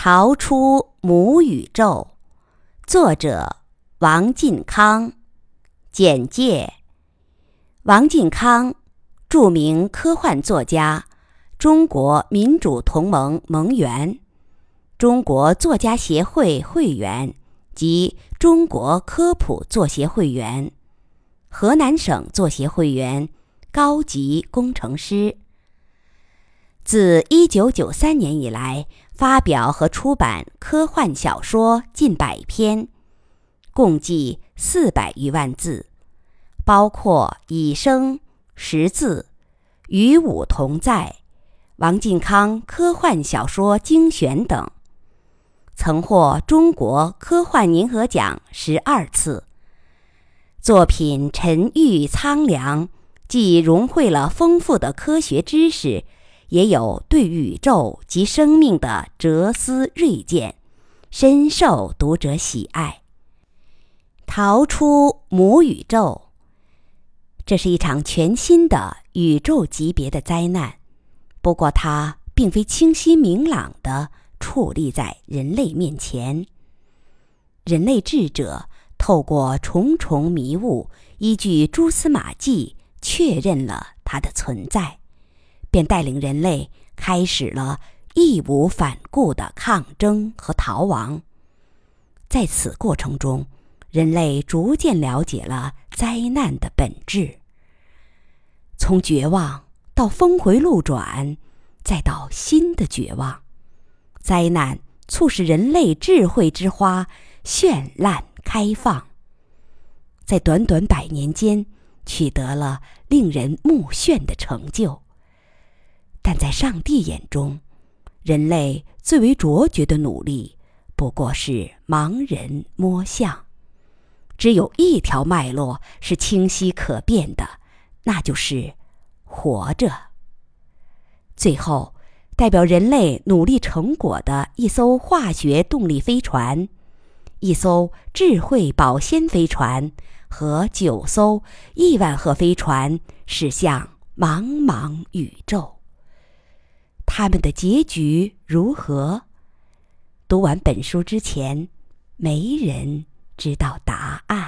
逃出母宇宙，作者王进康。简介：王进康，著名科幻作家，中国民主同盟盟员，中国作家协会会员及中国科普作协会员，河南省作协会员，高级工程师。自一九九三年以来。发表和出版科幻小说近百篇，共计四百余万字，包括《以生》《识字》《与吾同在》《王晋康科幻小说精选》等，曾获中国科幻银河奖十二次。作品沉郁苍凉，既融汇了丰富的科学知识。也有对宇宙及生命的哲思锐见，深受读者喜爱。逃出母宇宙，这是一场全新的宇宙级别的灾难。不过，它并非清晰明朗的矗立在人类面前。人类智者透过重重迷雾，依据蛛丝马迹，确认了它的存在。便带领人类开始了义无反顾的抗争和逃亡。在此过程中，人类逐渐了解了灾难的本质。从绝望到峰回路转，再到新的绝望，灾难促使人类智慧之花绚烂开放，在短短百年间取得了令人目眩的成就。但在上帝眼中，人类最为卓绝的努力不过是盲人摸象。只有一条脉络是清晰可辨的，那就是活着。最后，代表人类努力成果的一艘化学动力飞船、一艘智慧保鲜飞船和九艘亿万赫飞船驶向茫茫宇宙。他们的结局如何？读完本书之前，没人知道答案。